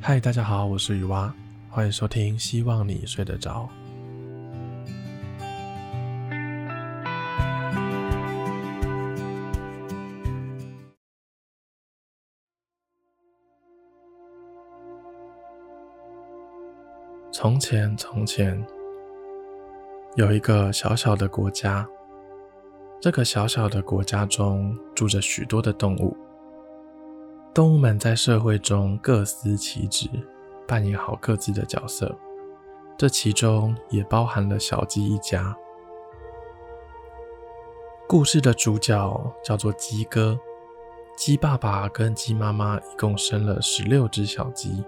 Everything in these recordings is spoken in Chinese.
嗨，大家好，我是雨蛙，欢迎收听，希望你睡得着。从前，从前，有一个小小的国家。这个小小的国家中住着许多的动物。动物们在社会中各司其职，扮演好各自的角色。这其中也包含了小鸡一家。故事的主角叫做鸡哥。鸡爸爸跟鸡妈妈一共生了十六只小鸡。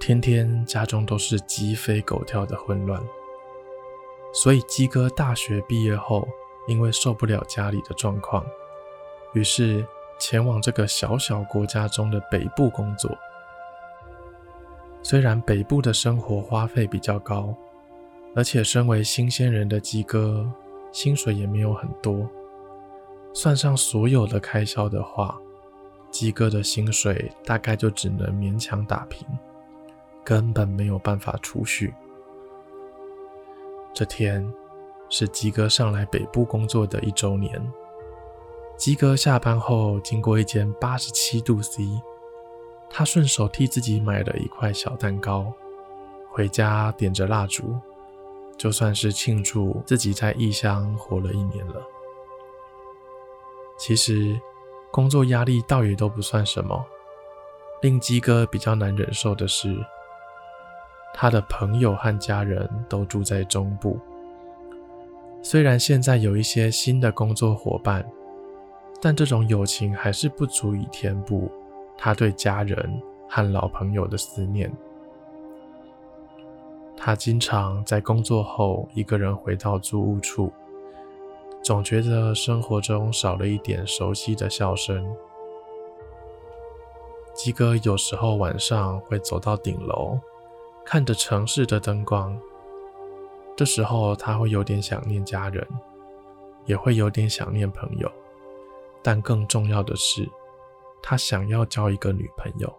天天家中都是鸡飞狗跳的混乱。所以鸡哥大学毕业后，因为受不了家里的状况，于是前往这个小小国家中的北部工作。虽然北部的生活花费比较高，而且身为新鲜人的鸡哥，薪水也没有很多。算上所有的开销的话，鸡哥的薪水大概就只能勉强打平，根本没有办法储蓄。这天，是鸡哥上来北部工作的一周年。鸡哥下班后经过一间八十七度 C，他顺手替自己买了一块小蛋糕，回家点着蜡烛，就算是庆祝自己在异乡活了一年了。其实工作压力倒也都不算什么，令鸡哥比较难忍受的是，他的朋友和家人都住在中部。虽然现在有一些新的工作伙伴，但这种友情还是不足以填补他对家人和老朋友的思念。他经常在工作后一个人回到租屋处，总觉得生活中少了一点熟悉的笑声。鸡哥有时候晚上会走到顶楼，看着城市的灯光。这时候他会有点想念家人，也会有点想念朋友，但更重要的是，他想要交一个女朋友。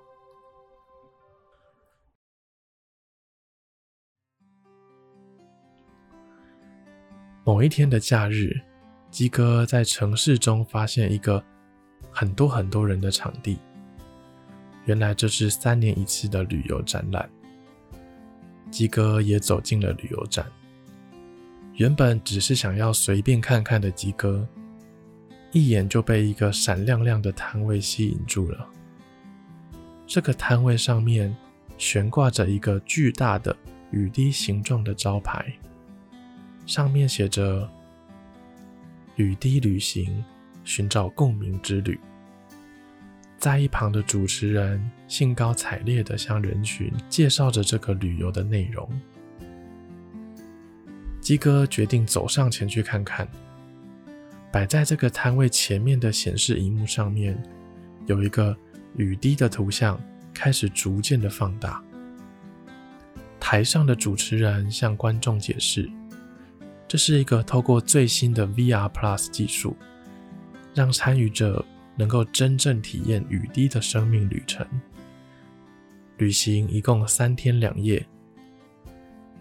某一天的假日，鸡哥在城市中发现一个很多很多人的场地，原来这是三年一次的旅游展览。鸡哥也走进了旅游展。原本只是想要随便看看的鸡哥，一眼就被一个闪亮亮的摊位吸引住了。这个摊位上面悬挂着一个巨大的雨滴形状的招牌，上面写着“雨滴旅行，寻找共鸣之旅”。在一旁的主持人兴高采烈地向人群介绍着这个旅游的内容。鸡哥决定走上前去看看。摆在这个摊位前面的显示荧幕上面，有一个雨滴的图像，开始逐渐的放大。台上的主持人向观众解释，这是一个透过最新的 VR Plus 技术，让参与者能够真正体验雨滴的生命旅程。旅行一共三天两夜。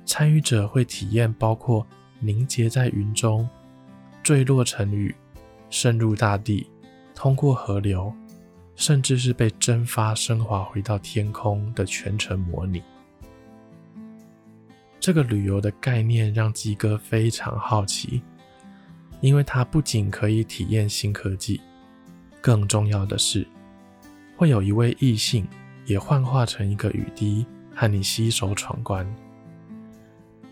参与者会体验包括凝结在云中、坠落成雨、渗入大地、通过河流，甚至是被蒸发升华回到天空的全程模拟。这个旅游的概念让鸡哥非常好奇，因为它不仅可以体验新科技，更重要的是，会有一位异性也幻化成一个雨滴，和你携手闯关。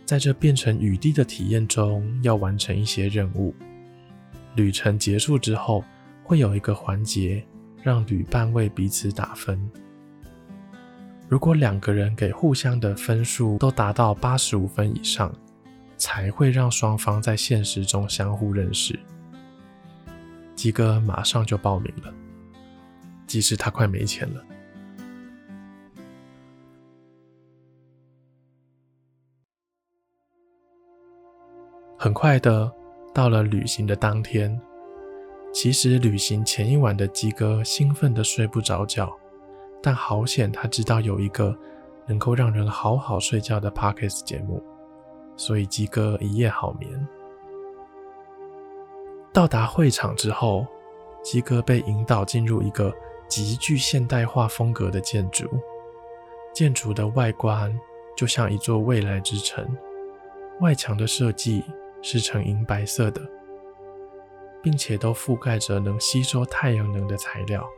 在这变成雨滴的体验中，要完成一些任务。旅程结束之后，会有一个环节让旅伴为彼此打分。如果两个人给互相的分数都达到八十五分以上，才会让双方在现实中相互认识。鸡哥马上就报名了，即使他快没钱了。很快的，到了旅行的当天。其实旅行前一晚的鸡哥兴奋的睡不着觉，但好险他知道有一个能够让人好好睡觉的 Podcast 节目，所以基哥一夜好眠。到达会场之后，基哥被引导进入一个极具现代化风格的建筑，建筑的外观就像一座未来之城，外墙的设计是呈银白色的。并且都覆盖着能吸收太阳能的材料，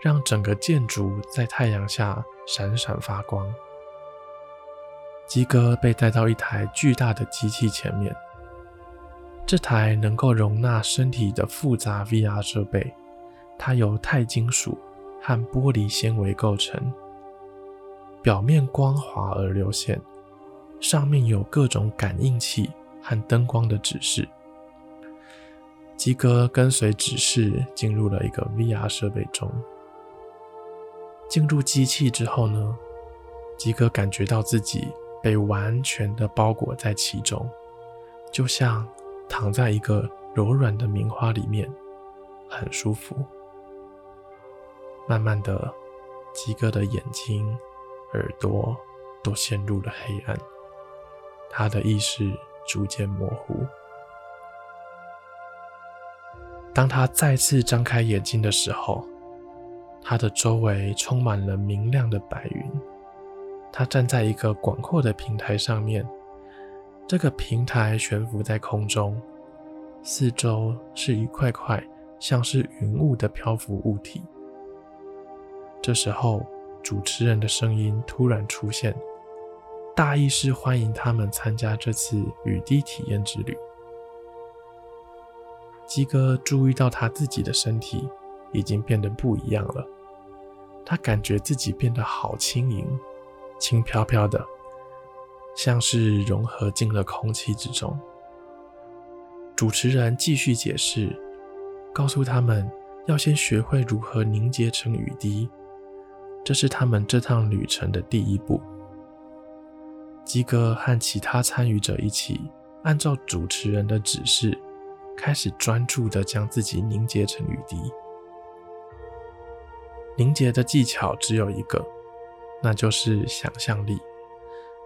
让整个建筑在太阳下闪闪发光。基哥被带到一台巨大的机器前面，这台能够容纳身体的复杂 VR 设备，它由钛金属和玻璃纤维构成，表面光滑而流线，上面有各种感应器和灯光的指示。基哥跟随指示进入了一个 VR 设备中。进入机器之后呢，基哥感觉到自己被完全的包裹在其中，就像躺在一个柔软的棉花里面，很舒服。慢慢的，基哥的眼睛、耳朵都陷入了黑暗，他的意识逐渐模糊。当他再次张开眼睛的时候，他的周围充满了明亮的白云。他站在一个广阔的平台上面，这个平台悬浮在空中，四周是一块块像是云雾的漂浮物体。这时候，主持人的声音突然出现，大意是欢迎他们参加这次雨滴体验之旅。鸡哥注意到他自己的身体已经变得不一样了，他感觉自己变得好轻盈，轻飘飘的，像是融合进了空气之中。主持人继续解释，告诉他们要先学会如何凝结成雨滴，这是他们这趟旅程的第一步。基哥和其他参与者一起按照主持人的指示。开始专注地将自己凝结成雨滴。凝结的技巧只有一个，那就是想象力。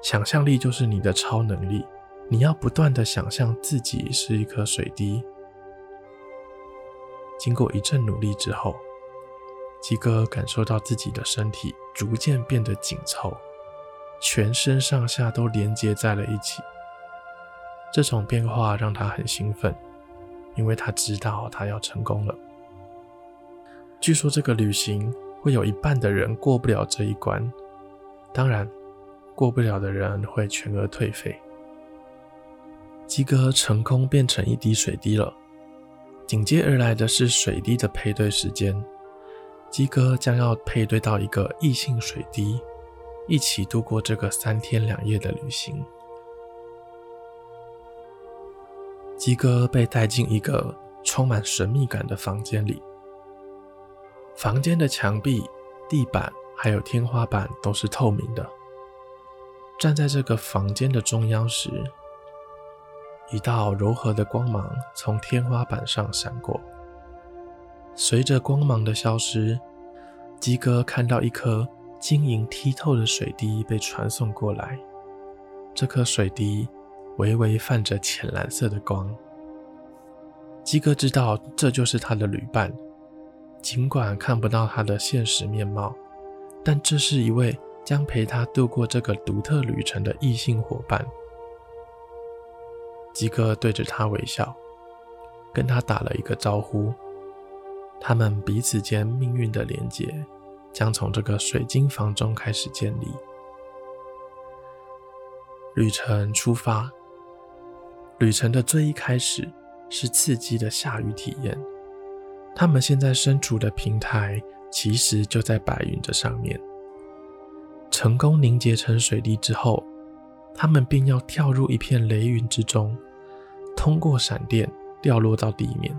想象力就是你的超能力。你要不断地想象自己是一颗水滴。经过一阵努力之后，基哥感受到自己的身体逐渐变得紧凑，全身上下都连接在了一起。这种变化让他很兴奋。因为他知道他要成功了。据说这个旅行会有一半的人过不了这一关，当然，过不了的人会全额退费。基哥成功变成一滴水滴了，紧接而来的是水滴的配对时间。基哥将要配对到一个异性水滴，一起度过这个三天两夜的旅行。基哥被带进一个充满神秘感的房间里。房间的墙壁、地板还有天花板都是透明的。站在这个房间的中央时，一道柔和的光芒从天花板上闪过。随着光芒的消失，基哥看到一颗晶莹剔透的水滴被传送过来。这颗水滴。微微泛着浅蓝色的光，基哥知道这就是他的旅伴。尽管看不到他的现实面貌，但这是一位将陪他度过这个独特旅程的异性伙伴。基哥对着他微笑，跟他打了一个招呼。他们彼此间命运的连结将从这个水晶房中开始建立。旅程出发。旅程的最一开始是刺激的下雨体验。他们现在身处的平台其实就在白云的上面。成功凝结成水滴之后，他们便要跳入一片雷云之中，通过闪电掉落到地面。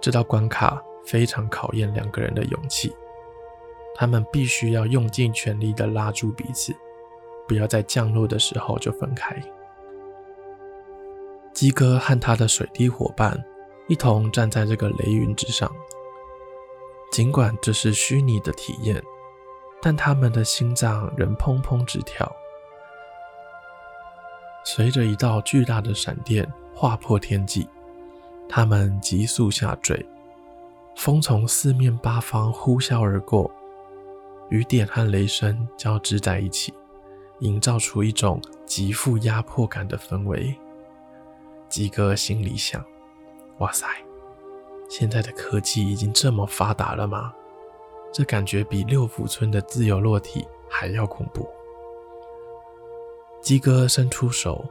这道关卡非常考验两个人的勇气。他们必须要用尽全力地拉住彼此，不要在降落的时候就分开。鸡哥和他的水滴伙伴一同站在这个雷云之上。尽管这是虚拟的体验，但他们的心脏仍砰砰直跳。随着一道巨大的闪电划破天际，他们急速下坠。风从四面八方呼啸而过，雨点和雷声交织在一起，营造出一种极富压迫感的氛围。基哥心里想：“哇塞，现在的科技已经这么发达了吗？这感觉比六福村的自由落体还要恐怖。”基哥伸出手，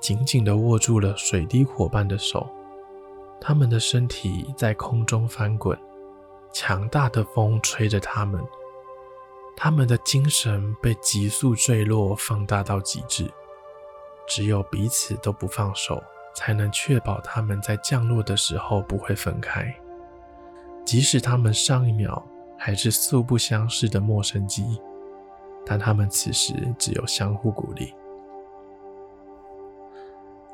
紧紧地握住了水滴伙伴的手。他们的身体在空中翻滚，强大的风吹着他们，他们的精神被急速坠落放大到极致。只有彼此都不放手，才能确保他们在降落的时候不会分开。即使他们上一秒还是素不相识的陌生机，但他们此时只有相互鼓励。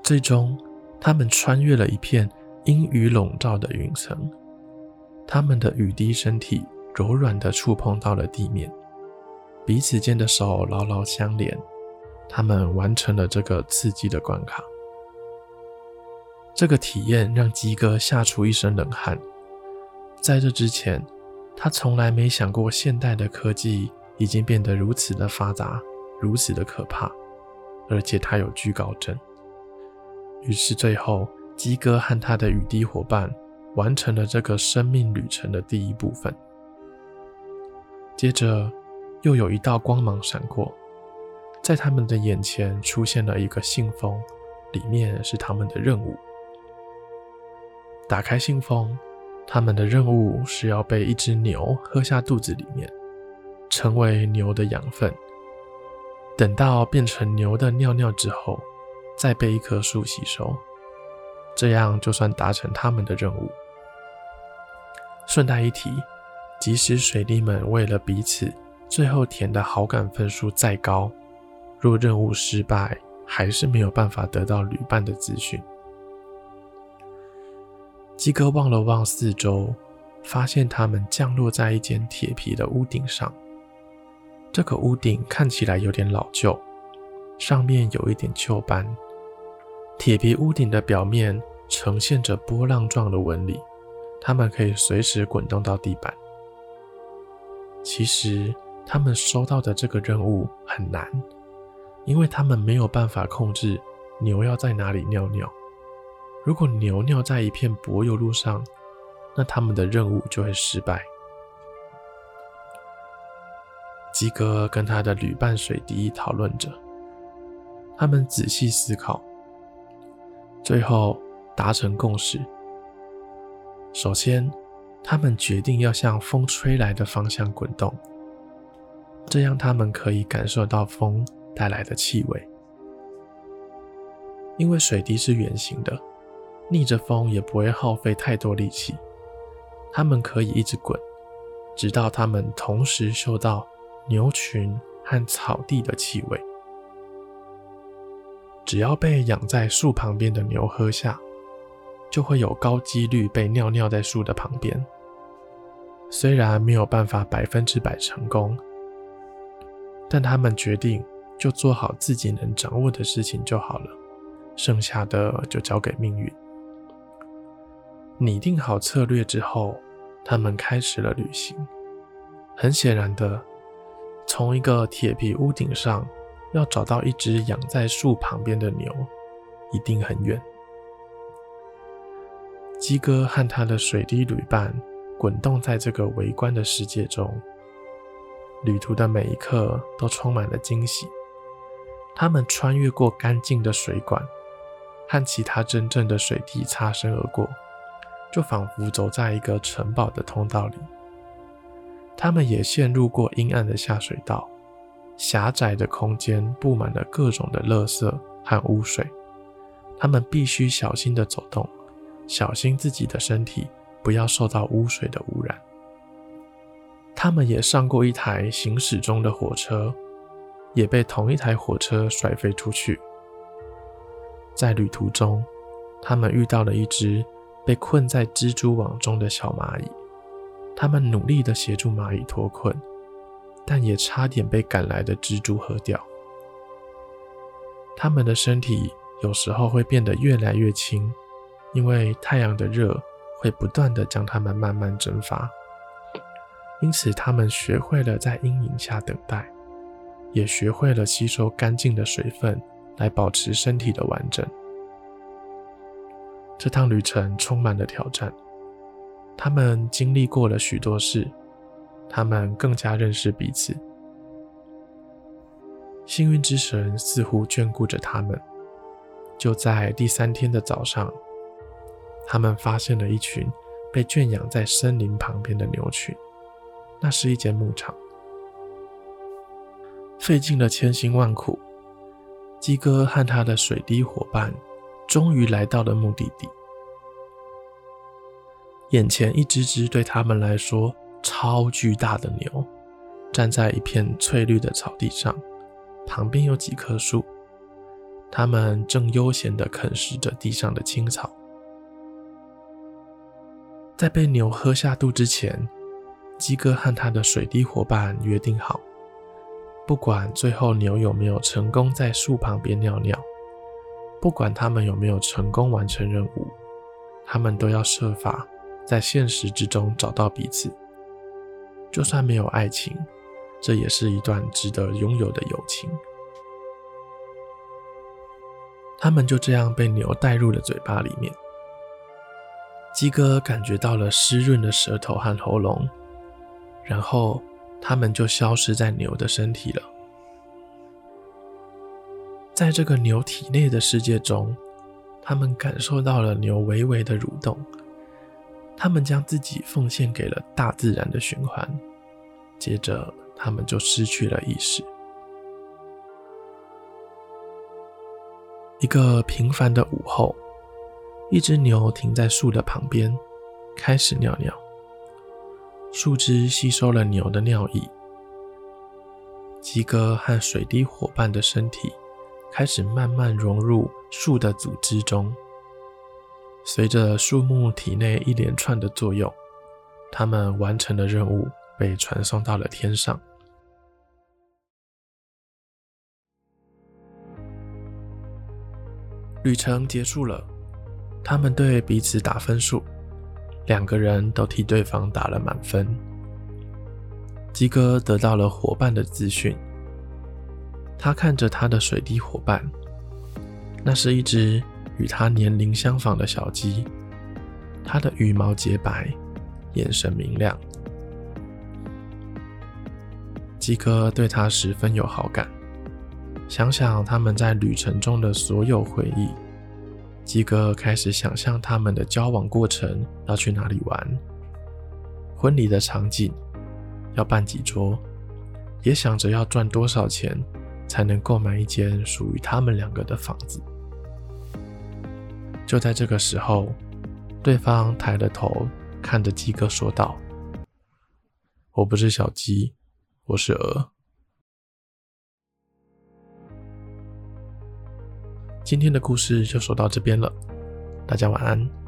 最终，他们穿越了一片。阴雨笼罩的云层，他们的雨滴身体柔软地触碰到了地面，彼此间的手牢牢相连。他们完成了这个刺激的关卡。这个体验让鸡哥吓出一身冷汗。在这之前，他从来没想过现代的科技已经变得如此的发达，如此的可怕，而且他有惧高症。于是最后。鸡哥和他的雨滴伙伴完成了这个生命旅程的第一部分。接着，又有一道光芒闪过，在他们的眼前出现了一个信封，里面是他们的任务。打开信封，他们的任务是要被一只牛喝下肚子里面，成为牛的养分。等到变成牛的尿尿之后，再被一棵树吸收。这样就算达成他们的任务。顺带一提，即使水滴们为了彼此，最后填的好感分数再高，若任务失败，还是没有办法得到旅伴的资讯。基哥望了望四周，发现他们降落在一间铁皮的屋顶上。这个屋顶看起来有点老旧，上面有一点锈斑。铁皮屋顶的表面呈现着波浪状的纹理，它们可以随时滚动到地板。其实，他们收到的这个任务很难，因为他们没有办法控制牛要在哪里尿尿。如果牛尿在一片柏油路上，那他们的任务就会失败。基哥跟他的旅伴水滴讨论着，他们仔细思考。最后达成共识。首先，他们决定要向风吹来的方向滚动，这样他们可以感受到风带来的气味。因为水滴是圆形的，逆着风也不会耗费太多力气。他们可以一直滚，直到他们同时嗅到牛群和草地的气味。只要被养在树旁边的牛喝下，就会有高几率被尿尿在树的旁边。虽然没有办法百分之百成功，但他们决定就做好自己能掌握的事情就好了，剩下的就交给命运。拟定好策略之后，他们开始了旅行。很显然的，从一个铁皮屋顶上。要找到一只养在树旁边的牛，一定很远。基哥和他的水滴旅伴滚动在这个微观的世界中，旅途的每一刻都充满了惊喜。他们穿越过干净的水管，和其他真正的水滴擦身而过，就仿佛走在一个城堡的通道里。他们也陷入过阴暗的下水道。狭窄的空间布满了各种的垃圾和污水，他们必须小心地走动，小心自己的身体不要受到污水的污染。他们也上过一台行驶中的火车，也被同一台火车甩飞出去。在旅途中，他们遇到了一只被困在蜘蛛网中的小蚂蚁，他们努力地协助蚂蚁脱困。但也差点被赶来的蜘蛛喝掉。它们的身体有时候会变得越来越轻，因为太阳的热会不断地将它们慢慢蒸发。因此，他们学会了在阴影下等待，也学会了吸收干净的水分来保持身体的完整。这趟旅程充满了挑战，他们经历过了许多事，他们更加认识彼此。幸运之神似乎眷顾着他们。就在第三天的早上，他们发现了一群被圈养在森林旁边的牛群。那是一间牧场。费尽了千辛万苦，鸡哥和他的水滴伙伴终于来到了目的地。眼前一只只对他们来说超巨大的牛，站在一片翠绿的草地上。旁边有几棵树，它们正悠闲地啃食着地上的青草。在被牛喝下肚之前，鸡哥和他的水滴伙伴约定好，不管最后牛有没有成功在树旁边尿尿，不管他们有没有成功完成任务，他们都要设法在现实之中找到彼此。就算没有爱情。这也是一段值得拥有的友情。他们就这样被牛带入了嘴巴里面。鸡哥感觉到了湿润的舌头和喉咙，然后他们就消失在牛的身体了。在这个牛体内的世界中，他们感受到了牛微微的蠕动。他们将自己奉献给了大自然的循环，接着。他们就失去了意识。一个平凡的午后，一只牛停在树的旁边，开始尿尿。树枝吸收了牛的尿液，鸡哥和水滴伙伴的身体开始慢慢融入树的组织中。随着树木体内一连串的作用，他们完成的任务。被传送到了天上。旅程结束了，他们对彼此打分数，两个人都替对方打了满分。鸡哥得到了伙伴的资讯，他看着他的水滴伙伴，那是一只与他年龄相仿的小鸡，它的羽毛洁白，眼神明亮。鸡哥对他十分有好感，想想他们在旅程中的所有回忆，鸡哥开始想象他们的交往过程要去哪里玩，婚礼的场景要办几桌，也想着要赚多少钱才能购买一间属于他们两个的房子。就在这个时候，对方抬了头看着鸡哥说道：“我不是小鸡。”我是鹅。今天的故事就说到这边了，大家晚安。